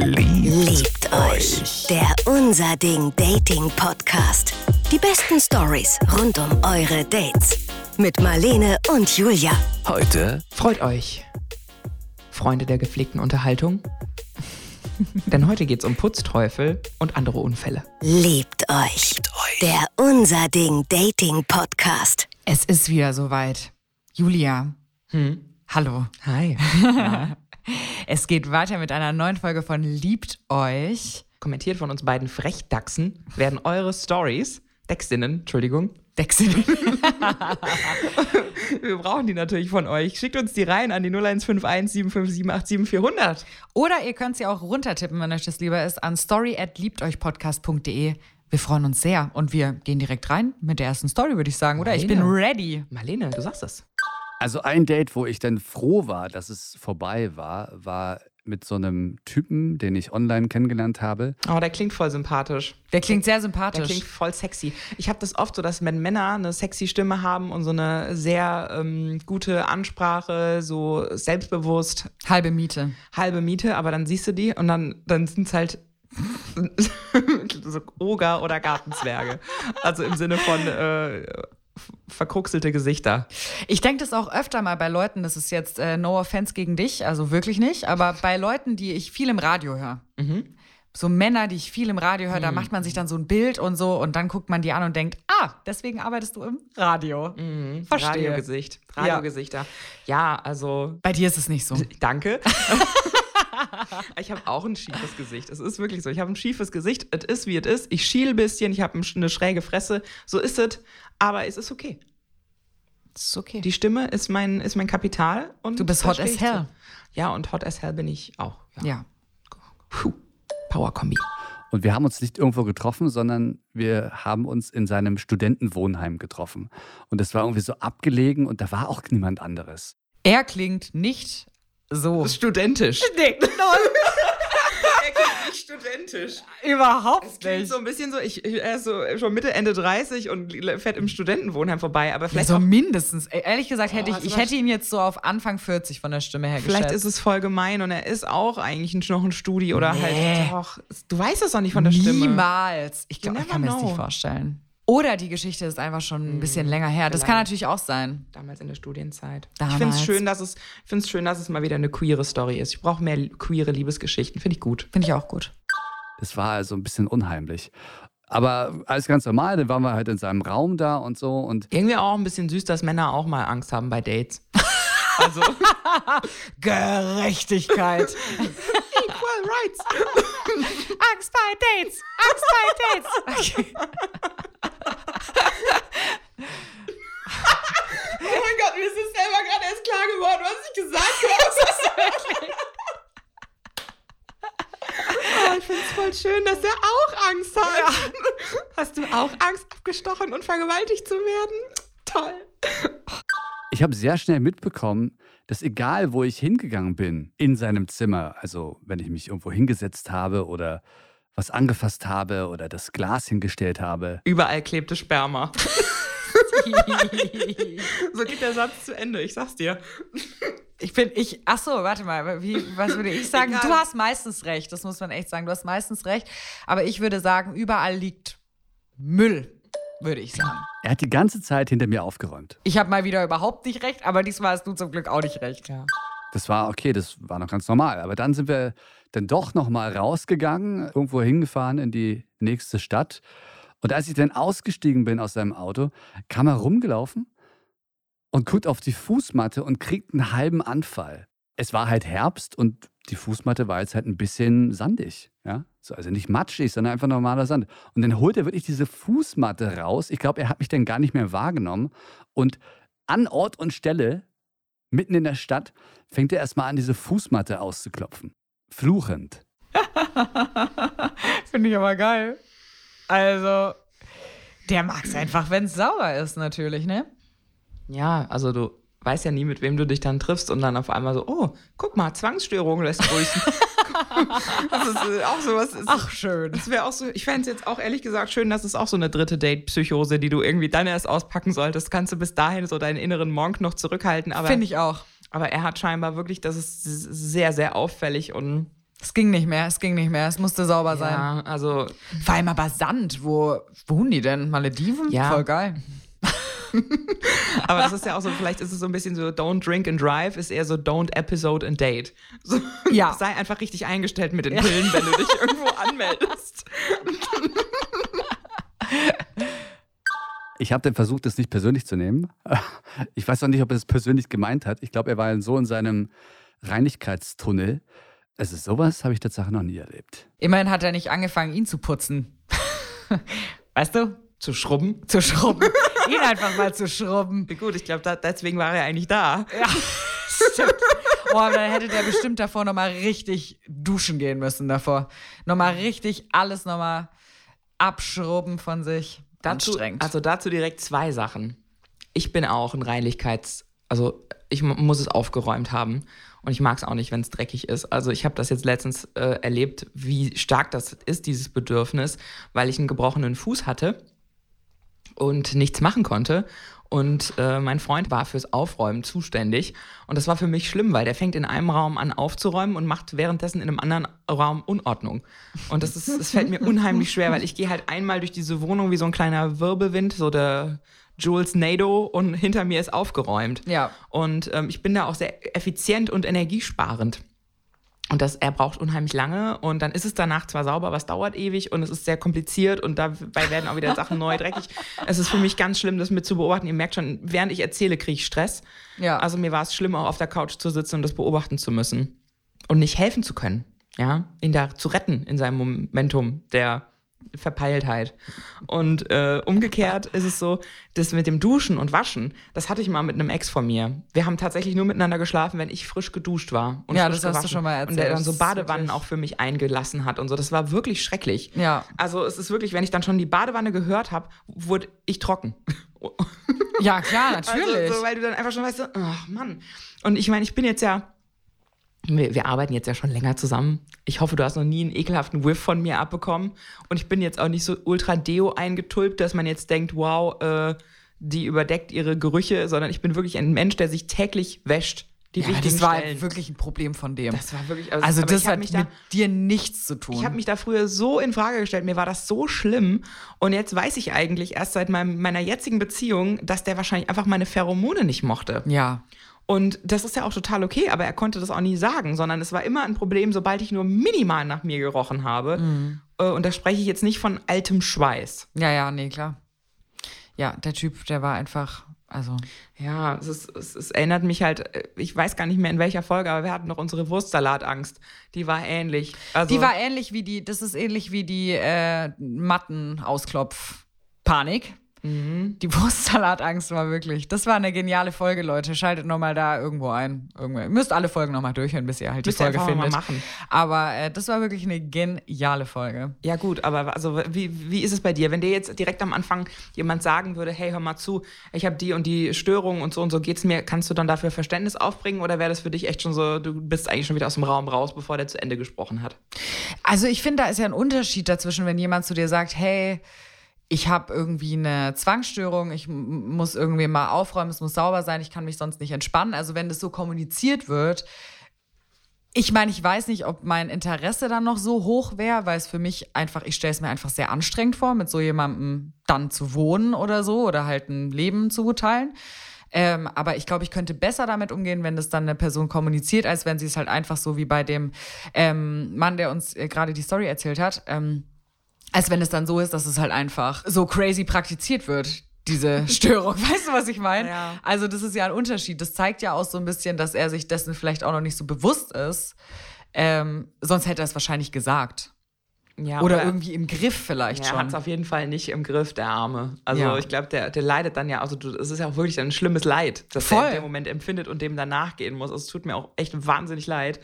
Liebt euch. Der Unser Ding Dating Podcast. Die besten Stories rund um eure Dates. Mit Marlene und Julia. Heute Freut euch, Freunde der gepflegten Unterhaltung. Denn heute geht's um Putzteufel und andere Unfälle. Liebt euch. Der Unser Ding Dating Podcast. Es ist wieder soweit. Julia. Hallo. Hi. Es geht weiter mit einer neuen Folge von Liebt euch. Kommentiert von uns beiden Frechdachsen werden eure Stories, Dachsinnen, Entschuldigung, Wechseln. wir brauchen die natürlich von euch. Schickt uns die rein an die 0151 757 400. Oder ihr könnt sie auch runtertippen, wenn euch das lieber ist, an story at liebteuchpodcast.de. Wir freuen uns sehr und wir gehen direkt rein mit der ersten Story, würde ich sagen, oder? Ich bin Marlene. ready. Marlene, du sagst es. Also ein Date, wo ich dann froh war, dass es vorbei war, war mit so einem Typen, den ich online kennengelernt habe. Oh, der klingt voll sympathisch. Der klingt sehr Der sympathisch. klingt voll sexy. Ich habe das oft so, dass wenn Männer eine sexy Stimme haben und so eine sehr ähm, gute Ansprache, so selbstbewusst, Halbe Miete. halbe Miete, aber dann siehst du die und dann, dann sind es halt so Oger oder Gartenzwerge. Also im Sinne von äh, verkruxelte Gesichter. Ich denke das auch öfter mal bei Leuten, das ist jetzt äh, no offense gegen dich, also wirklich nicht, aber bei Leuten, die ich viel im Radio höre. So Männer, die ich viel im Radio höre, da macht man sich dann so ein Bild und so und dann guckt man die an und denkt, ah, deswegen arbeitest du im Radio. Verstehe. Radiogesicht. Radiogesichter. Ja, also Bei dir ist es nicht so. Danke. ich habe auch ein schiefes Gesicht. Es ist wirklich so. Ich habe ein schiefes Gesicht. Es ist, wie es ist. Ich schiel ein bisschen. Ich habe eine schräge Fresse. So ist es. Aber es ist okay. Das ist okay. Die Stimme ist mein, ist mein Kapital. Und Du bist hot as hell. Ja, und hot as hell bin ich auch. ja. Puh. Power-Kombi. Und wir haben uns nicht irgendwo getroffen, sondern wir haben uns in seinem Studentenwohnheim getroffen. Und es war irgendwie so abgelegen und da war auch niemand anderes. Er klingt nicht so. Studentisch. Nee, Er klingt nicht studentisch. überhaupt Klingt nicht. so ein bisschen so, ich, ich- er ist so schon Mitte, Ende 30 und fährt im Studentenwohnheim vorbei, aber Ja, vielleicht so auch mindestens. Ehrlich gesagt, hätte Oh, ich, ich hätte ihn jetzt so auf Anfang 40 von der Stimme her Vielleicht geschätzt. ist es voll gemein und er ist auch eigentlich ein- noch ein Studi oder Nee. halt doch. Du weißt es doch nicht von der Stimme. Niemals. Ich, glaub, You ich kann mir das nicht vorstellen. Oder die Geschichte ist einfach schon ein bisschen länger her. Das kann vielleicht. natürlich auch sein. Damals in der Studienzeit. Ich Damals. finde es schön, dass es, ich find's schön, dass es mal wieder eine queere Story ist. Ich brauche mehr queere Liebesgeschichten. Finde ich gut. Finde ich auch gut. Es war also ein bisschen unheimlich. Aber alles ganz normal, dann waren wir halt in seinem Raum da und so. Und Irgendwie auch ein bisschen süß, dass Männer auch mal Angst haben bei Dates. Also, Gerechtigkeit. equal rights. Angst bei Dates. Angst bei Dates. Okay. Oh mein Gott, mir ist es selber gerade erst klar geworden, was ich gesagt habe. Oh, ich finde es voll schön, dass er auch Angst hat. Hast du auch Angst, abgestochen und vergewaltigt zu werden? Toll. ich habe sehr schnell mitbekommen, dass egal, wo ich hingegangen bin, in seinem Zimmer, also wenn ich mich irgendwo hingesetzt habe oder was angefasst habe oder das Glas hingestellt habe, Überall klebte Sperma. So geht der Satz zu Ende, ich sag's dir. Ich bin, ich, ach so, warte mal, wie, was würde ich sagen? Egal. Du hast meistens recht, das muss man echt sagen. Du hast meistens recht. Aber ich würde sagen, überall liegt Müll, würde ich sagen. er hat die ganze Zeit hinter mir aufgeräumt. Ich habe mal wieder überhaupt nicht recht, aber diesmal hast du zum Glück auch nicht recht. Ja. Das war okay, das war noch ganz normal. Aber dann sind wir dann doch noch mal rausgegangen, irgendwo hingefahren in die nächste Stadt. Und als ich dann ausgestiegen bin aus seinem Auto, kam er rumgelaufen und guckt auf die Fußmatte und kriegt einen halben Anfall. Es war halt Herbst und die Fußmatte war jetzt halt ein bisschen sandig. Ja? So, also nicht matschig, sondern einfach normaler Sand. Und dann holt er wirklich diese Fußmatte raus. Ich glaube, er hat mich dann gar nicht mehr wahrgenommen. Und an Ort und Stelle, mitten in der Stadt, fängt er erstmal an, diese Fußmatte auszuklopfen. Fluchend. Finde ich aber geil. Also, der mag es einfach, wenn es sauber ist, natürlich, ne? Ja, also du weißt ja nie, mit wem du dich dann triffst und dann auf einmal so, oh, guck mal, Zwangsstörung lässt grüßen. das ist äh, auch sowas. ist- Ach, schön. Das wäre auch so, ich fände es jetzt auch ehrlich gesagt schön, dass es auch so eine dritte Date-Psychose, die du irgendwie dann erst auspacken solltest. Kannst du bis dahin so deinen inneren Monk noch zurückhalten. Aber, Finde ich auch. Aber er hat scheinbar wirklich, das ist sehr, sehr auffällig und Es ging nicht mehr, es ging nicht mehr, es musste sauber sein. Ja, also Vor allem aber Sand, wo wohnen die denn? Malediven? Ja. Voll geil. Aber das ist ja auch so, vielleicht ist es so ein bisschen so, don't drink and drive, ist eher so don't episode and date. So, Ja. Sei einfach richtig eingestellt mit den Pillen, wenn du dich irgendwo anmeldest. Ich habe dann versucht, das nicht persönlich zu nehmen. Ich weiß auch nicht, ob er es persönlich gemeint hat. Ich glaube, er war so in seinem Reinigkeitstunnel. Also sowas habe ich tatsächlich noch nie erlebt. Immerhin hat er nicht angefangen, ihn zu putzen. weißt du? Zu schrubben. Zu schrubben. ihn einfach mal zu schrubben. Gut, ich glaube, da, deswegen war er eigentlich da. Ja, stimmt. Oh, aber dann hätte der bestimmt davor nochmal richtig duschen gehen müssen davor. Nochmal richtig alles nochmal abschrubben von sich. Dazu, also dazu direkt zwei Sachen. Ich bin auch ein Reinlichkeits-, also ich mu- muss es aufgeräumt haben. Und ich mag es auch nicht, wenn es dreckig ist. Also ich habe das jetzt letztens äh, erlebt, wie stark das ist, dieses Bedürfnis, weil ich einen gebrochenen Fuß hatte und nichts machen konnte. Und äh, mein Freund war fürs Aufräumen zuständig. Und das war für mich schlimm, weil der fängt in einem Raum an aufzuräumen und macht währenddessen in einem anderen Raum Unordnung. Und das, ist, das fällt mir unheimlich schwer, weil ich gehe halt einmal durch diese Wohnung wie so ein kleiner Wirbelwind, so der Jules Nado und hinter mir ist aufgeräumt. Ja. Und ähm, ich bin da auch sehr effizient und energiesparend. Und das, er braucht unheimlich lange und dann ist es danach zwar sauber, aber es dauert ewig und es ist sehr kompliziert und dabei werden auch wieder Sachen neu dreckig. Es ist für mich ganz schlimm, das mit zu beobachten. Ihr merkt schon, während ich erzähle, kriege ich Stress. Ja. Also mir war es schlimm, auch auf der Couch zu sitzen und das beobachten zu müssen und nicht helfen zu können. Ja, ihn da zu retten in seinem Momentum der Verpeiltheit. Und äh, umgekehrt ist es so, das mit dem Duschen und Waschen, das hatte ich mal mit einem Ex von mir. Wir haben tatsächlich nur miteinander geschlafen, wenn ich frisch geduscht war. Und Ja, das hast du schon mal Und der erzählt. dann so Badewannen auch für mich eingelassen hat und so. Das war wirklich schrecklich. Ja. Also es ist wirklich, wenn ich dann schon die Badewanne gehört habe, wurde ich trocken. Ja, klar, natürlich. Also, so, weil du dann einfach schon weißt, ach Mann. Und ich meine, ich bin jetzt ja, wir, wir arbeiten jetzt ja schon länger zusammen. Ich hoffe, du hast noch nie einen ekelhaften Whiff von mir abbekommen. Und ich bin jetzt auch nicht so ultra deo eingetulpt, dass man jetzt denkt, wow, äh, die überdeckt ihre Gerüche, sondern ich bin wirklich ein Mensch, der sich täglich wäscht. Die ja, das war Stellen. wirklich ein Problem von dem. Das war wirklich, also aber das hat mich mit da, dir nichts zu tun. ich habe mich da früher so in Frage gestellt, mir war das so schlimm und jetzt weiß ich eigentlich erst seit meinem, meiner jetzigen Beziehung, dass der wahrscheinlich einfach meine Pheromone nicht mochte. ja. Und das ist ja auch total okay, aber er konnte das auch nie sagen, sondern es war immer ein Problem, sobald ich nur minimal nach mir gerochen habe. Äh, Und da spreche ich jetzt nicht von altem Schweiß. Ja, ja, nee, klar. Ja, der Typ, der war einfach, also. Ja, es, ist, es, es erinnert mich halt, äh, ich weiß gar nicht mehr in welcher Folge, aber wir hatten noch unsere Wurstsalatangst. Die war ähnlich. Also, Die war ähnlich wie die, das ist ähnlich wie die äh, Matten-Ausklopf-Panik. Die Wurstsalatangst war wirklich, das war eine geniale Folge, Leute. Schaltet nochmal da irgendwo ein. Irgendwo. Ihr müsst alle Folgen nochmal durchhören, bis ihr halt die Müsst ihr Folge einfach mal findet. machen. Aber äh, das war wirklich eine geniale Folge. Ja, gut, aber also wie, wie ist es bei dir? Wenn dir jetzt direkt am Anfang jemand sagen würde, hey, hör mal zu, ich habe die und die Störung und so und so geht's mir, kannst du dann dafür Verständnis aufbringen oder wäre das für dich echt schon so, du bist eigentlich schon wieder aus dem Raum raus, bevor der zu Ende gesprochen hat? Also ich finde, da ist ja ein Unterschied dazwischen, wenn jemand zu dir sagt, hey, ich habe irgendwie eine Zwangsstörung, ich muss irgendwie mal aufräumen, es muss sauber sein, ich kann mich sonst nicht entspannen. Also wenn das so kommuniziert wird, ich meine, ich weiß nicht, ob mein Interesse dann noch so hoch wäre, weil es für mich einfach, ich stelle es mir einfach sehr anstrengend vor, mit so jemandem dann zu wohnen oder so oder halt ein Leben zu teilen. Ähm, aber ich glaube, ich könnte besser damit umgehen, wenn das dann eine Person kommuniziert, als wenn sie es halt einfach so wie bei dem ähm, Mann, der uns äh, gerade die Story erzählt hat, ähm, als wenn es dann so ist, dass es halt einfach so crazy praktiziert wird, diese Störung. Weißt du, was ich meine? Ja. Also, das ist ja ein Unterschied. Das zeigt ja auch so ein bisschen, dass er sich dessen vielleicht auch noch nicht so bewusst ist. Ähm, sonst hätte er es wahrscheinlich gesagt. Ja, Oder irgendwie im Griff vielleicht Ja, er hat schon. es auf jeden Fall nicht im Griff, der Arme. Also Ja. ich glaube, der, der leidet dann ja, also es ist ja auch wirklich ein schlimmes Leid, das Voll. er in dem Moment empfindet und dem danach gehen muss. Es tut mir auch echt wahnsinnig leid.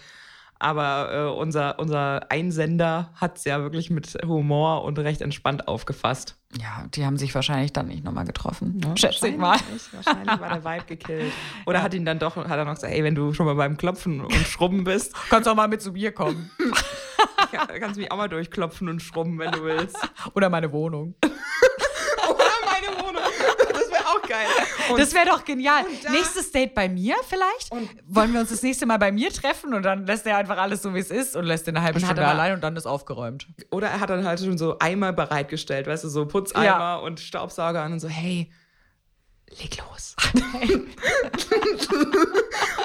Aber äh, unser, unser Einsender hat es ja wirklich mit Humor und recht entspannt aufgefasst. Ja, die haben sich wahrscheinlich dann nicht nochmal getroffen. Schätze ich mal. Wahrscheinlich, Wahrscheinlich war der Vibe gekillt. Oder hat ihn dann doch, hat er noch gesagt, ey, wenn du schon mal beim Klopfen und Schrubben bist, Kannst auch mal mit zu mir kommen. kannst du mich auch mal durchklopfen und schrubben, wenn du willst. Oder meine Wohnung. Oder meine Wohnung. Das wäre auch geil. Und das wäre doch genial. Nächstes Date bei mir vielleicht? Wollen wir uns das nächste Mal bei mir treffen und dann lässt er einfach alles so, wie es ist und lässt ihn eine halbe Stunde aber, allein und dann ist aufgeräumt. Oder er hat dann halt schon so Eimer bereitgestellt, weißt du, so Putzeimer ja. und Staubsauger und so, hey, leg los.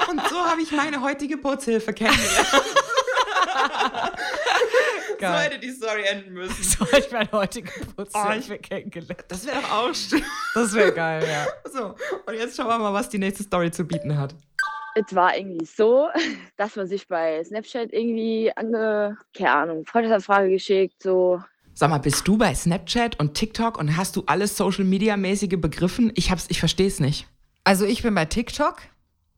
und so habe ich meine heutige Putzhilfe kennengelernt. so hätte die Story enden müssen. So hätte ich meine heutige Putzhilfe oh, kennengelernt. Das wäre doch auch schön. Das wäre geil, ja. So, und jetzt schauen wir mal, was die nächste Story zu bieten hat. Es war irgendwie so, dass man sich bei Snapchat irgendwie eine, keine Ahnung, Freundschaftsanfrage geschickt, so. Sag mal, bist du bei Snapchat und TikTok und hast du alles Social Media mäßige begriffen? Ich hab's, ich verstehe es nicht. Also ich bin bei TikTok.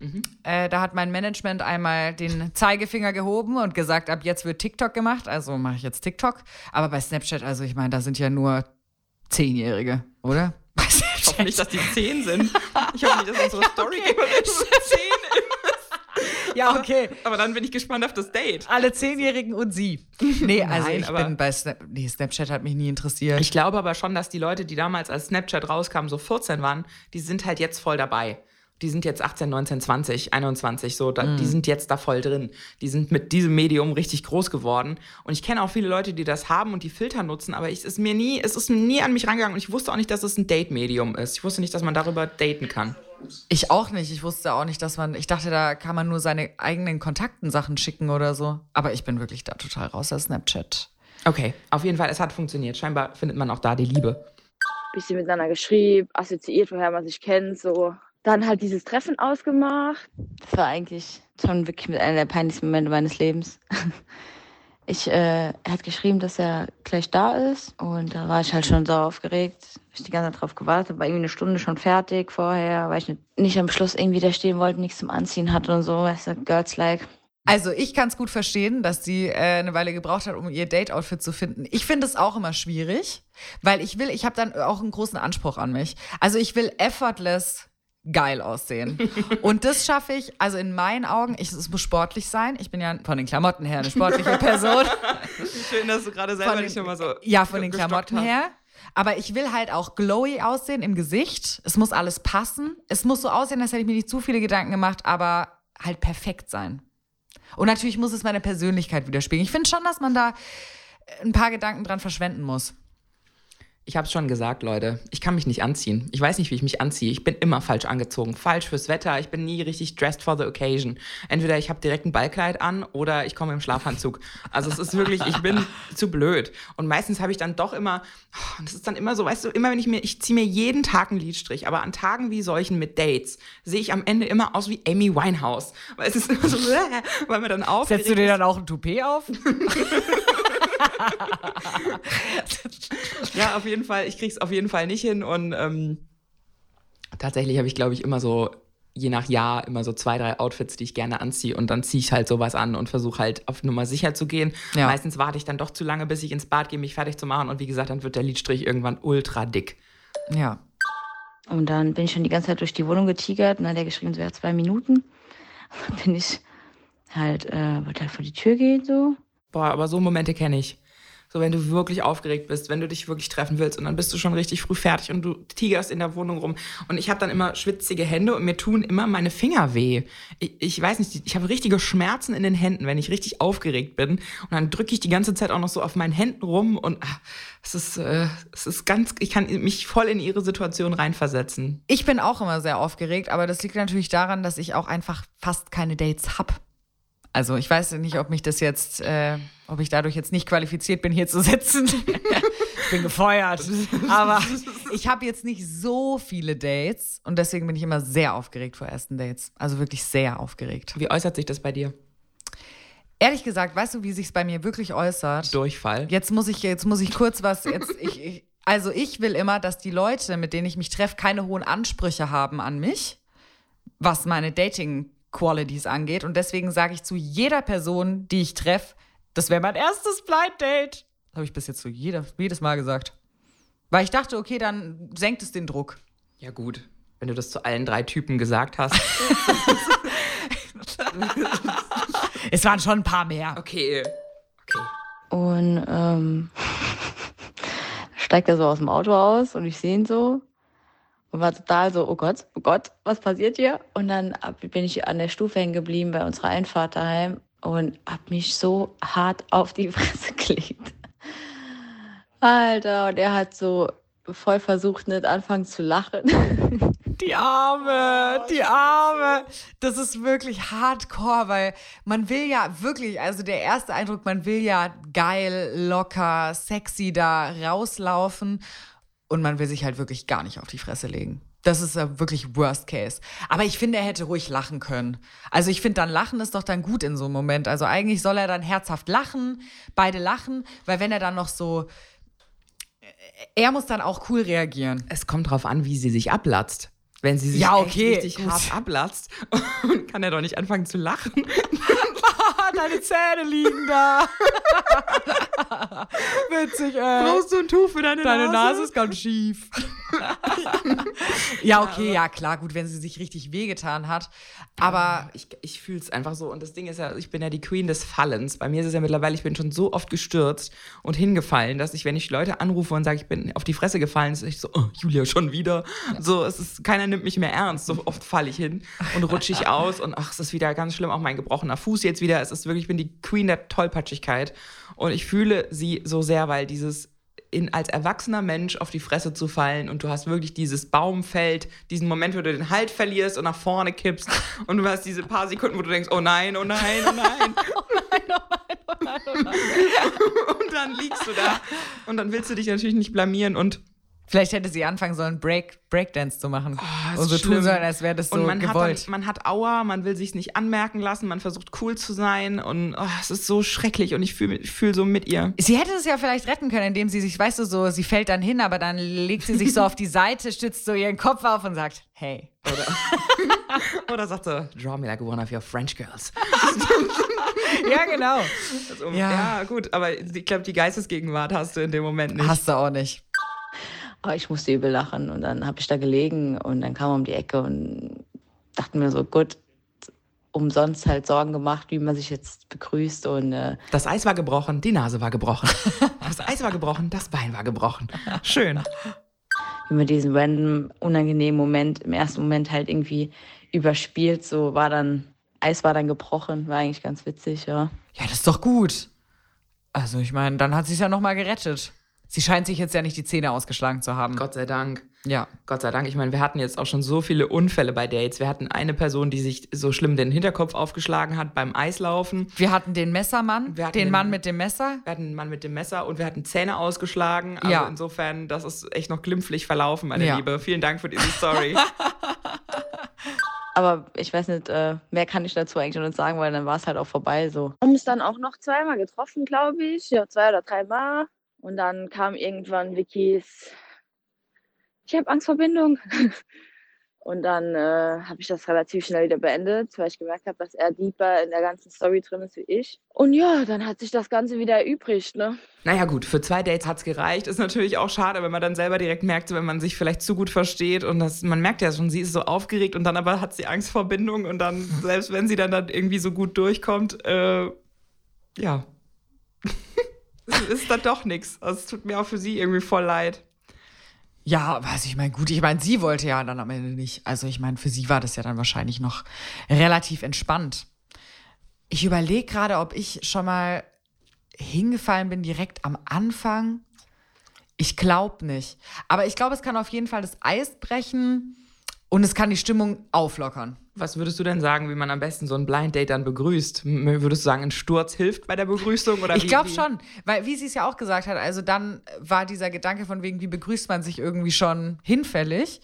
Mhm. Äh, da hat mein Management einmal den Zeigefinger gehoben und gesagt, ab jetzt wird TikTok gemacht. Also mache ich jetzt TikTok. Aber bei Snapchat, also ich meine, da sind ja nur Zehnjährige, oder? Bei Snapchat. Ich hoffe nicht, dass die zehn sind. Ich hoffe nicht, dass unsere ja, Story okay. zehn ist. Ja, okay. Aber dann bin ich gespannt auf das Date. Alle Zehnjährigen und sie. Nee, also Nein, ich bin bei Snap nee, Snapchat hat mich nie interessiert. Ich glaube aber schon, dass die Leute, die damals als Snapchat rauskamen, so 14 waren, die sind halt jetzt voll dabei die sind jetzt 18, 19, 20, 21, so, da, mhm. die sind jetzt da voll drin. Die sind mit diesem Medium richtig groß geworden. Und ich kenne auch viele Leute, die das haben und die Filter nutzen, aber ich, ist mir nie, es ist nie an mich rangegangen und ich wusste auch nicht, dass es ein Date-Medium ist. Ich wusste nicht, dass man darüber daten kann. Ich auch nicht. Ich wusste auch nicht, dass man, ich dachte, da kann man nur seine eigenen Kontakten Sachen schicken oder so. Aber ich bin wirklich da total raus aus Snapchat. Okay, auf jeden Fall, es hat funktioniert. Scheinbar findet man auch da die Liebe. Bisschen miteinander geschrieben, assoziiert, woher man sich kennt, so dann halt dieses Treffen ausgemacht. Das war eigentlich schon wirklich mit einer der peinlichsten Momente meines Lebens. Ich, äh, er hat geschrieben, dass er gleich da ist und da war ich halt schon so aufgeregt. Ich die ganze Zeit drauf gewartet, war irgendwie eine Stunde schon fertig vorher, weil ich nicht, nicht am Schluss irgendwie da stehen wollte, nichts zum Anziehen hatte und so, weißt du, Girls like. Also ich kann es gut verstehen, dass sie äh, eine Weile gebraucht hat, um ihr Date-Outfit zu finden. Ich finde es auch immer schwierig, weil ich will, ich habe dann auch einen großen Anspruch an mich. Also ich will effortless geil aussehen. Und das schaffe ich, also in meinen Augen, ich, es muss sportlich sein. Ich bin ja von den Klamotten her eine sportliche Person. Schön, dass du gerade selber nicht immer so. Ja, von den Klamotten hast. her. Aber ich will halt auch glowy aussehen im Gesicht. Es muss alles passen. Es muss so aussehen, als hätte ich mir nicht zu viele Gedanken gemacht, aber halt perfekt sein. Und natürlich muss es meine Persönlichkeit widerspiegeln. Ich finde schon, dass man da ein paar Gedanken dran verschwenden muss. Ich habe es schon gesagt, Leute. Ich kann mich nicht anziehen. Ich weiß nicht, wie ich mich anziehe. Ich bin immer falsch angezogen. Falsch fürs Wetter. Ich bin nie richtig dressed for the occasion. Entweder ich habe direkt ein Ballkleid an oder ich komme im Schlafanzug. Also es ist wirklich, ich bin zu blöd. Und meistens habe ich dann doch immer, und das ist dann immer so, weißt du, immer wenn ich mir, ich ziehe mir jeden Tag einen Liedstrich, aber an Tagen wie solchen mit Dates sehe ich am Ende immer aus wie Amy Winehouse. Weil es ist immer so, weil mir dann auf. Setzt du dir dann auch ein Toupet auf? ja, auf jeden Fall. Ich krieg's auf jeden Fall nicht hin. Und ähm, tatsächlich habe ich, glaube ich, immer so, je nach Jahr, immer so zwei, drei Outfits, die ich gerne anziehe. Und dann ziehe ich halt sowas an und versuche halt auf Nummer sicher zu gehen. Ja. Meistens warte ich dann doch zu lange, bis ich ins Bad gehe, mich fertig zu machen. Und wie gesagt, dann wird der Lidstrich irgendwann ultra dick. Ja. Und dann bin ich schon die ganze Zeit durch die Wohnung getigert und dann hat er geschrieben, es wäre zwei Minuten. Und dann bin ich halt, äh, wollte halt vor die Tür gehen so. Boah, aber so Momente kenne ich. So, wenn du wirklich aufgeregt bist, wenn du dich wirklich treffen willst und dann bist du schon richtig früh fertig und du tigerst in der Wohnung rum. Und ich habe dann immer schwitzige Hände und mir tun immer meine Finger weh. Ich, ich weiß nicht, ich habe richtige Schmerzen in den Händen, wenn ich richtig aufgeregt bin. Und dann drücke ich die ganze Zeit auch noch so auf meinen Händen rum und ach, es ist, äh, es ist ganz, ich kann mich voll in ihre Situation reinversetzen. Ich bin auch immer sehr aufgeregt, aber das liegt natürlich daran, dass ich auch einfach fast keine Dates habe. Also ich weiß nicht, ob mich das jetzt, äh, ob ich dadurch jetzt nicht qualifiziert bin, hier zu sitzen. ich bin gefeuert. Aber ich habe jetzt nicht so viele Dates und deswegen bin ich immer sehr aufgeregt vor ersten Dates. Also wirklich sehr aufgeregt. Wie äußert sich das bei dir? Ehrlich gesagt, weißt du, wie sich es bei mir wirklich äußert? Durchfall. Jetzt muss ich, jetzt muss ich kurz was. Jetzt, ich, ich, also ich will immer, dass die Leute, mit denen ich mich treffe, keine hohen Ansprüche haben an mich, was meine Dating Qualities angeht. Und deswegen sage ich zu jeder Person, die ich treffe, das wäre mein erstes Blind Date. Das habe ich bis jetzt so jeder, jedes Mal gesagt. Weil ich dachte, okay, dann senkt es den Druck. Ja, gut. Wenn du das zu allen drei Typen gesagt hast. es waren schon ein paar mehr. Okay. Okay. Und ähm, steigt er so aus dem Auto aus und ich sehe ihn so. Und war total so, oh Gott, oh Gott, was passiert hier? Und dann bin ich an der Stufe hängen geblieben bei unserer Einfahrt daheim und habe mich so hart auf die Fresse gelegt. Alter, und er hat so voll versucht, nicht anfangen zu lachen. Die Arme, die Arme. Das ist wirklich hardcore, weil man will ja wirklich, also der erste Eindruck, man will ja geil, locker, sexy da rauslaufen und man will sich halt wirklich gar nicht auf die Fresse legen. Das ist ja wirklich Worst Case. Aber ich finde, er hätte ruhig lachen können. Also ich finde, dann lachen ist doch dann gut in so einem Moment. Also eigentlich soll er dann herzhaft lachen, beide lachen, weil wenn er dann noch so er muss dann auch cool reagieren. Es kommt drauf an, wie sie sich ablatzt. Wenn sie sich ja, okay, richtig gut. hart ablatzt, kann er doch nicht anfangen zu lachen. Deine Zähne liegen da. Witzig, ey. Brauchst du ein Tuch für deine, deine Nase? Deine Nase ist ganz schief. ja, okay, ja, klar, gut, wenn sie sich richtig wehgetan hat. Aber ich, ich fühle es einfach so. Und das Ding ist ja, ich bin ja die Queen des Fallens. Bei mir ist es ja mittlerweile, ich bin schon so oft gestürzt und hingefallen, dass ich, wenn ich Leute anrufe und sage, ich bin auf die Fresse gefallen, ist ich so, oh, Julia, schon wieder. Ja. So, es ist, keiner nimmt mich mehr ernst. So oft falle ich hin und rutsche ich aus und ach, es ist wieder ganz schlimm. Auch mein gebrochener Fuß jetzt wieder. Es ist wirklich, ich bin die Queen der Tollpatschigkeit. Und ich fühle sie so sehr, weil dieses in, als erwachsener Mensch auf die Fresse zu fallen und du hast wirklich dieses Baumfeld, diesen Moment, wo du den Halt verlierst und nach vorne kippst und du hast diese paar Sekunden, wo du denkst, oh nein, oh nein, oh nein. oh nein, oh nein, oh nein, oh nein. und dann liegst du da und dann willst du dich natürlich nicht blamieren und Vielleicht hätte sie anfangen sollen, Break, Breakdance zu machen. Oh, und so schlimm. tun sollen, als wäre das so und man gewollt. Hat dann, man hat Aua, man will sich nicht anmerken lassen, man versucht cool zu sein und oh, es ist so schrecklich und ich fühle fühl so mit ihr. Sie hätte es ja vielleicht retten können, indem sie sich, weißt du, so, sie fällt dann hin, aber dann legt sie sich so auf die Seite, stützt so ihren Kopf auf und sagt, hey. Oder, oder sagt so, draw me like one of your French girls. ja, genau. Also, ja. ja, gut, aber ich glaube, die Geistesgegenwart hast du in dem Moment nicht. Hast du auch nicht oh, ich musste übel lachen. Und dann habe ich da gelegen und dann kam er um die Ecke und dachte mir so, gut, umsonst halt Sorgen gemacht, wie man sich jetzt begrüßt und äh das Eis war gebrochen, die Nase war gebrochen. Das Eis war gebrochen, das Bein war gebrochen. Schön. Wie man diesen random unangenehmen Moment im ersten Moment halt irgendwie überspielt, so war dann Eis war dann gebrochen, war eigentlich ganz witzig, ja. Ja, das ist doch gut. Also, ich meine, dann hat sie es ja noch mal gerettet. Sie scheint sich jetzt ja nicht die Zähne ausgeschlagen zu haben. Gott sei Dank. Ja. Gott sei Dank. Ich meine, wir hatten jetzt auch schon so viele Unfälle bei Dates. Wir hatten eine Person, die sich so schlimm den Hinterkopf aufgeschlagen hat beim Eislaufen. Wir hatten den Messermann, den, den, Mann mit dem Messer. Wir hatten den Mann mit dem Messer und wir hatten Zähne ausgeschlagen. Also ja. insofern, das ist echt noch glimpflich verlaufen, meine ja. Liebe. Vielen Dank für diese Story. Aber ich weiß nicht, äh, mehr kann ich dazu eigentlich nicht sagen, weil dann war es halt auch vorbei so. Wir haben uns dann auch noch zweimal getroffen, glaube ich. Ja, zwei oder dreimal. Und dann kam irgendwann Vickys, ich habe Angst vor Bindung. Und dann äh, habe ich das relativ schnell wieder beendet, weil ich gemerkt habe, dass er deeper in der ganzen Story drin ist wie ich. Und ja, dann hat sich das Ganze wieder erübrigt, ne? Naja, gut, für zwei Dates hat es gereicht. Ist natürlich auch schade, wenn man dann selber direkt merkt, wenn man sich vielleicht zu gut versteht und das, man merkt ja schon, sie ist so aufgeregt und dann aber hat sie Angst vor Bindung und dann, selbst wenn sie dann, dann irgendwie so gut durchkommt, äh, ja. ist dann doch nichts. Also es tut mir auch für sie irgendwie voll leid. Ja, was ich meine, gut, ich meine, sie wollte ja dann am Ende nicht. Also ich meine, für sie war das ja dann wahrscheinlich noch relativ entspannt. Ich überlege gerade, ob ich schon mal hingefallen bin direkt am Anfang. Ich glaube nicht. Aber ich glaube, es kann auf jeden Fall das Eis brechen und es kann die Stimmung auflockern. Was würdest du denn sagen, wie man am besten so ein Blind Date dann begrüßt? Würdest du sagen, ein Sturz hilft bei der Begrüßung? Oder ich glaube schon, weil wie sie es ja auch gesagt hat, also dann war dieser Gedanke von wegen, wie begrüßt man sich irgendwie schon hinfällig.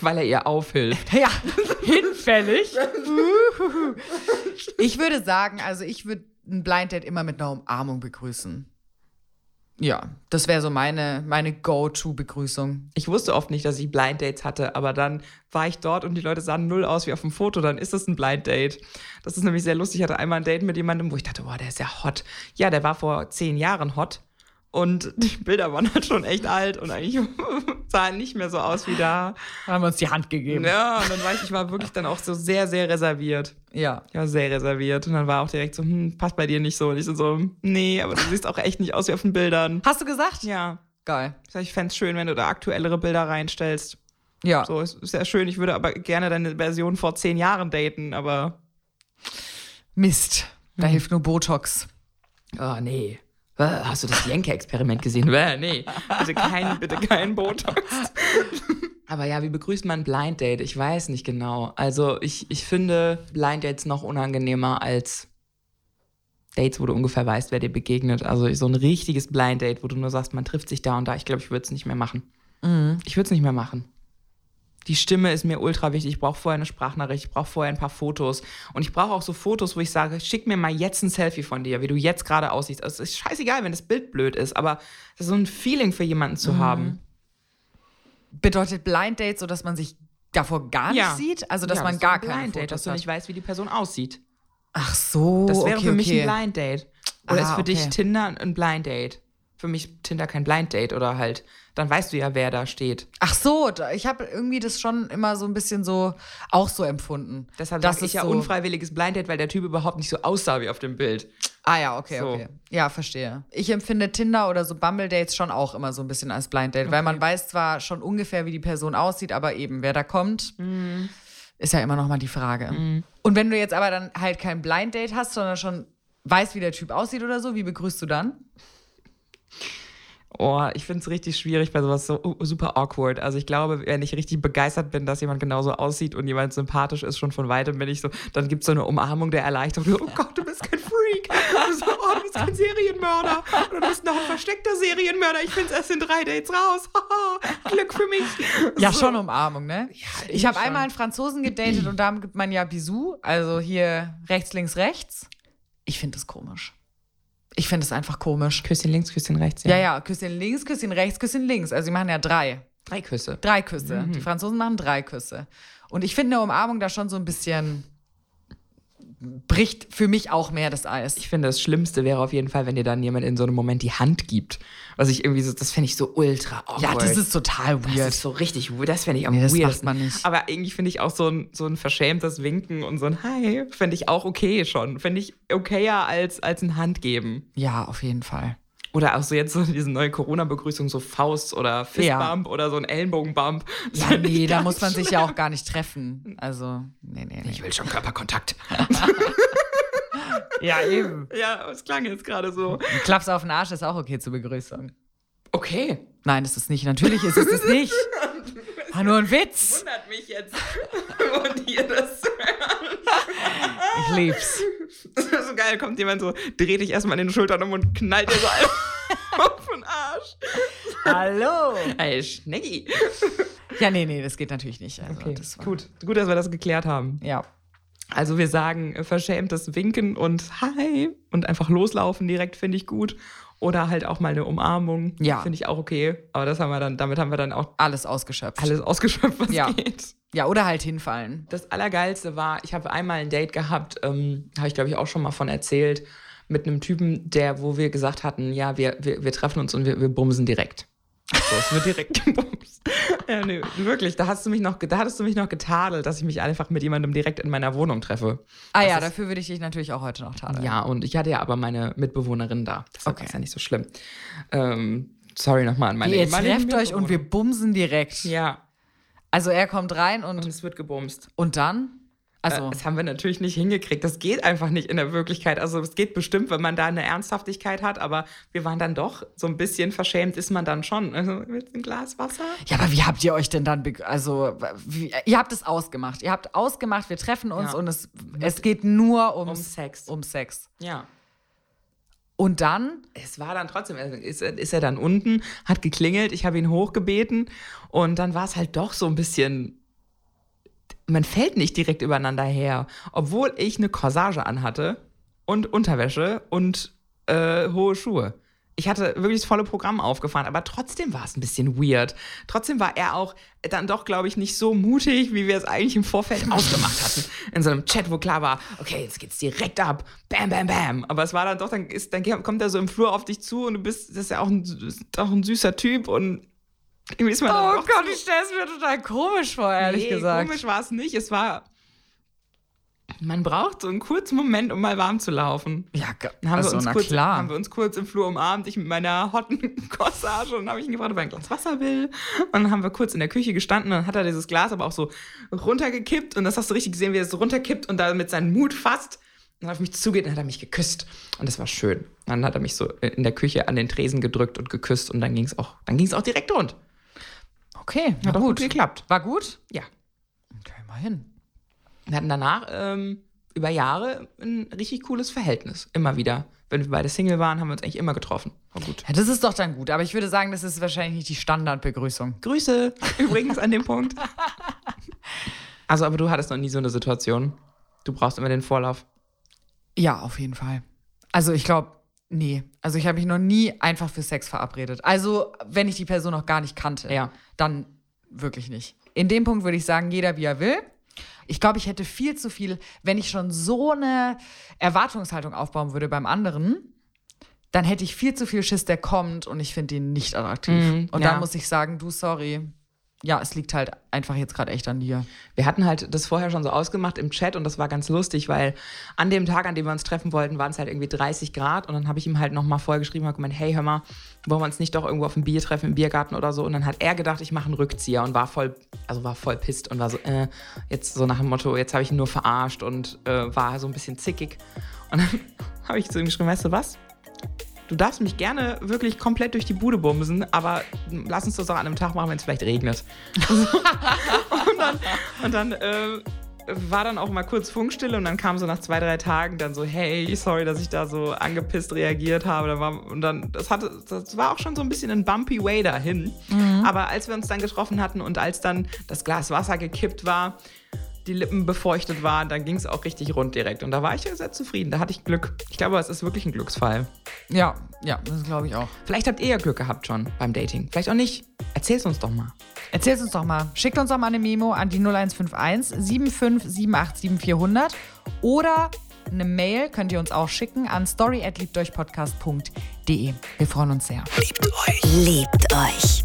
Weil er ihr aufhilft. Ja, hinfällig. ich würde sagen, also ich würde ein Blind Date immer mit einer Umarmung begrüßen. Ja, das wäre so meine, meine Go-To-Begrüßung. Ich wusste oft nicht, dass ich Blind Dates hatte, aber dann war ich dort und die Leute sahen null aus wie auf dem Foto, dann ist das ein Blind Date. Das ist nämlich sehr lustig. Ich hatte einmal ein Date mit jemandem, wo ich dachte, boah, der ist ja hot. Ja, der war vor zehn Jahren hot. Und die Bilder waren halt schon echt alt und eigentlich sahen nicht mehr so aus wie da. Haben wir uns die Hand gegeben. Ja, und dann war ich, ich war wirklich dann auch so sehr, sehr reserviert. Ja. Ich war sehr reserviert. Und dann war auch direkt so, hm, passt bei dir nicht so. Und ich so, nee, aber du siehst auch echt nicht aus wie auf den Bildern. Hast du gesagt? Ja. Geil. Ich fände es schön, wenn du da aktuellere Bilder reinstellst. Ja. So, ist sehr schön. Ich würde aber gerne deine Version vor zehn Jahren daten, aber. Mist. Da hilft nur Botox. Oh, nee. Hast du das Jenke-Experiment gesehen? Nee. Bitte kein, bitte kein Botox. Aber ja, wie begrüßt man ein Blind Date? Ich weiß nicht genau. Also ich, ich finde Blind Dates noch unangenehmer als Dates, wo du ungefähr weißt, wer dir begegnet. Also so ein richtiges Blind Date, wo du nur sagst, man trifft sich da und da. Ich glaube, ich würde es nicht mehr machen. Ich würde es nicht mehr machen. Die Stimme ist mir ultra wichtig. Ich brauche vorher eine Sprachnachricht, ich brauche vorher ein paar Fotos. Und ich brauche auch so Fotos, wo ich sage, schick mir mal jetzt ein Selfie von dir, wie du jetzt gerade aussiehst. Also, es ist scheißegal, wenn das Bild blöd ist, aber das ist so ein Feeling für jemanden zu haben. Bedeutet Blind Date so, dass man sich davor gar nicht Ja. sieht? Also, dass Ja, man gar ein keine Blind Date, dass du nicht weißt, wie die Person aussieht. Ach so, Das wäre okay, für mich okay. ein Blind Date. Oder Ah, ist für dich okay. Tinder ein Blind Date? Für mich Tinder kein Blind Date oder halt, dann weißt du ja, wer da steht. Ach so, ich habe irgendwie das schon immer so ein bisschen so auch so empfunden. Deshalb das ist ja so, unfreiwilliges Blind Date, weil der Typ überhaupt nicht so aussah wie auf dem Bild. Ah ja, okay, So. okay. Ja, verstehe. Ich empfinde Tinder oder so Bumble Dates schon auch immer so ein bisschen als Blind Date, weil man weiß zwar schon ungefähr, wie die Person aussieht, aber eben wer da kommt, Mhm. ist ja immer noch mal die Frage. Und wenn du jetzt aber dann halt kein Blind Date hast, sondern schon weißt, wie der Typ aussieht oder so, wie begrüßt du dann? Oh, ich finde es richtig schwierig bei sowas so uh, super awkward. Also ich glaube, wenn ich richtig begeistert bin, dass jemand genauso aussieht und jemand sympathisch ist, schon von weitem bin ich so, dann gibt es so eine Umarmung der Erleichterung. Oh Gott, du bist kein Freak. Und so, oh, du bist kein Serienmörder. Oder du bist noch ein versteckter Serienmörder. Ich finde es erst in drei Dates raus. Glück für mich. Ja, So. schon Umarmung, ne? ich irgendwie habe einmal einen Franzosen gedatet und da gibt man ja Bisou, also hier rechts, links, rechts. Ich finde das komisch. Ich finde es einfach komisch. Küsschen links, Küsschen rechts. Ja, ja, Küsschen links, Küsschen rechts, Küsschen links. Also sie machen ja drei. Drei Küsse. Drei Küsse. Die Franzosen machen drei Küsse. Und ich finde eine Umarmung da schon so ein bisschen bricht für mich auch mehr das Eis. Ich finde, das Schlimmste wäre auf jeden Fall, wenn dir dann jemand in so einem Moment die Hand gibt. Was ich irgendwie so, das fände ich so ultra awkward. ja, das ist total Das weird. ist so richtig weird. Das fände ich am Nee, das macht man nicht. Aber irgendwie finde ich auch so ein, so ein verschämtes Winken und so ein Hi, fände ich auch okay schon. Fände ich okayer als, als ein Handgeben. Ja, auf jeden Fall. Oder auch so jetzt so diese neue Corona-Begrüßung, so Faust oder Fistbump oder so ein Ellenbogenbump. Ja, nee, da muss man sich schlimm. ja auch gar nicht treffen. Also, nee, nee, nee. Ich will schon Körperkontakt. Ja, eben. ja, es klang jetzt gerade so. Ein Klaps auf den Arsch ist auch okay zur Begrüßung. Okay. Nein, das ist nicht. Natürlich ist es das nicht. Ah, nur ein Witz. Wundert mich jetzt, und ihr das Ich lieb's. Das ist so geil, kommt jemand so, dreht dich erstmal an den Schultern um und knallt dir so einen auf den Arsch. Hallo. Ey, Schnecki. Ja, nee, nee, das geht natürlich nicht. Also, Okay, gut. Gut, dass wir das geklärt haben. Ja. Also wir sagen äh, verschämtes Winken und Hi und einfach loslaufen direkt finde ich gut. Oder halt auch mal eine Umarmung. Ja. Finde ich auch okay. Aber das haben wir dann, damit haben wir dann auch Alles ausgeschöpft. alles ausgeschöpft, was Ja. geht. Ja, oder halt hinfallen. Das Allergeilste war, ich habe einmal ein Date gehabt, ähm, habe ich glaube ich auch schon mal von erzählt, mit einem Typen, der, wo wir gesagt hatten, ja, wir, wir, wir treffen uns und wir, wir bumsen direkt. So, es wird direkt gebumst. Ja, nee, wirklich, da hast du mich noch, da hattest du mich noch getadelt, dass ich mich einfach mit jemandem direkt in meiner Wohnung treffe. Ah ja, ist- dafür würde ich dich natürlich auch heute noch tadeln. Ja, und ich hatte ja aber meine Mitbewohnerin da. Deshalb Okay. ist ja nicht so schlimm. Ähm, sorry nochmal an meine Ihr trefft euch und wir bumsen direkt. Ja, Also er kommt rein und, und es wird gebumst. und dann? Also, Äh, das haben wir natürlich nicht hingekriegt. Das geht einfach nicht in der Wirklichkeit. Also es geht bestimmt, wenn man da eine Ernsthaftigkeit hat, aber wir waren dann doch so ein bisschen verschämt, ist man dann schon. Also du ein Glas Wasser? ja, aber wie habt ihr euch denn dann, also, wie, ihr habt es ausgemacht. Ihr habt ausgemacht, wir treffen uns Ja. und es, es geht nur ums, Um Sex. um Sex. Ja. Und dann? Es war dann trotzdem, also ist, er- ist er dann unten, hat geklingelt, ich habe ihn hochgebeten und dann war es halt doch so ein bisschen, man fällt nicht direkt übereinander her, obwohl ich eine Corsage anhatte und Unterwäsche und äh, hohe Schuhe. Ich hatte wirklich das volle Programm aufgefahren, aber trotzdem war es ein bisschen weird. Trotzdem war er auch dann doch, glaube ich, nicht so mutig, wie wir es eigentlich im Vorfeld ausgemacht hatten. In so einem Chat, wo klar war, okay, jetzt geht's direkt ab. Bam, bam, bam. Aber es war dann doch, dann, ist, dann kommt er so im Flur auf dich zu und du bist, das ist ja auch ein, auch ein süßer Typ und irgendwie ist man dann doch so- ich stelle es mir total komisch vor, ehrlich nee, gesagt. komisch war es nicht. Es war. Man braucht so einen kurzen Moment, um mal warm zu laufen. Ja, Dann haben, also, wir uns na kurz, klar. haben wir uns kurz im Flur umarmt, ich mit meiner hotten Corsage und habe ich ihn gefragt, ob er ein Glas Wasser will. Und dann haben wir kurz in der Küche gestanden und dann hat er dieses Glas aber auch so runtergekippt und das hast du richtig gesehen, wie er es runterkippt und damit seinen Mut fasst und auf mich zugeht und hat er mich geküsst. Und das war schön. Dann hat er mich so in der Küche an den Tresen gedrückt und geküsst und dann ging es auch, dann ging es auch direkt rund. Okay, na Hat gut. gut geklappt. War gut? Ja. Okay, mal hin. Wir hatten danach ähm, über Jahre ein richtig cooles Verhältnis. Immer wieder. Wenn wir beide Single waren, haben wir uns eigentlich immer getroffen. War gut. Ja, das ist doch dann gut. Aber ich würde sagen, das ist wahrscheinlich nicht die Standardbegrüßung. Grüße übrigens an dem Punkt. Also, aber du hattest noch nie so eine Situation. Du brauchst immer den Vorlauf. Ja, auf jeden Fall. Also ich glaube, nee. Also ich habe mich noch nie einfach für Sex verabredet. Also wenn ich die Person noch gar nicht kannte, Ja. dann wirklich nicht. In dem Punkt würde ich sagen, jeder wie er will. Ich glaube, ich hätte viel zu viel, wenn ich schon so eine Erwartungshaltung aufbauen würde beim anderen, dann hätte ich viel zu viel Schiss, der kommt und ich finde ihn nicht attraktiv. Mhm, und ja. dann muss ich sagen, du, sorry. Ja, es liegt halt einfach jetzt gerade echt an dir. Wir hatten halt das vorher schon so ausgemacht im Chat und das war ganz lustig, weil an dem Tag, an dem wir uns treffen wollten, waren es halt irgendwie 30 Grad und dann habe ich ihm halt nochmal vorher geschrieben und gemeint, hey, hör mal, wollen wir uns nicht doch irgendwo auf ein Bier treffen, im Biergarten oder so? Und dann hat er gedacht, ich mache einen Rückzieher und war voll, also war voll pisst und war so, äh, jetzt so nach dem Motto, jetzt habe ich ihn nur verarscht und äh, war so ein bisschen zickig. Und dann habe ich zu ihm geschrieben, weißt du was? Du darfst mich gerne wirklich komplett durch die Bude bumsen, aber lass uns das auch an einem Tag machen, wenn es vielleicht regnet. und dann, und dann äh, war dann auch mal kurz Funkstille und dann kam so nach zwei, drei Tagen dann so, hey, sorry, dass ich da so angepisst reagiert habe. Da war, und dann, das, hatte, das war auch schon so ein bisschen ein bumpy way dahin. Aber als wir uns dann getroffen hatten und als dann das Glas Wasser gekippt war, die Lippen befeuchtet waren, dann ging es auch richtig rund direkt. Und da war ich sehr zufrieden. Da hatte ich Glück. Ich glaube, es ist wirklich ein Glücksfall. Ja, ja, das glaube ich auch. Vielleicht habt ihr ja Glück gehabt schon beim Dating. Vielleicht auch nicht. Erzähl's uns doch mal. Erzähl's uns doch mal. Schickt uns doch mal eine Memo an die 0151 75 78 7400 oder eine Mail könnt ihr uns auch schicken an story@liebteuchpodcast.de. Wir freuen uns sehr. Liebt euch.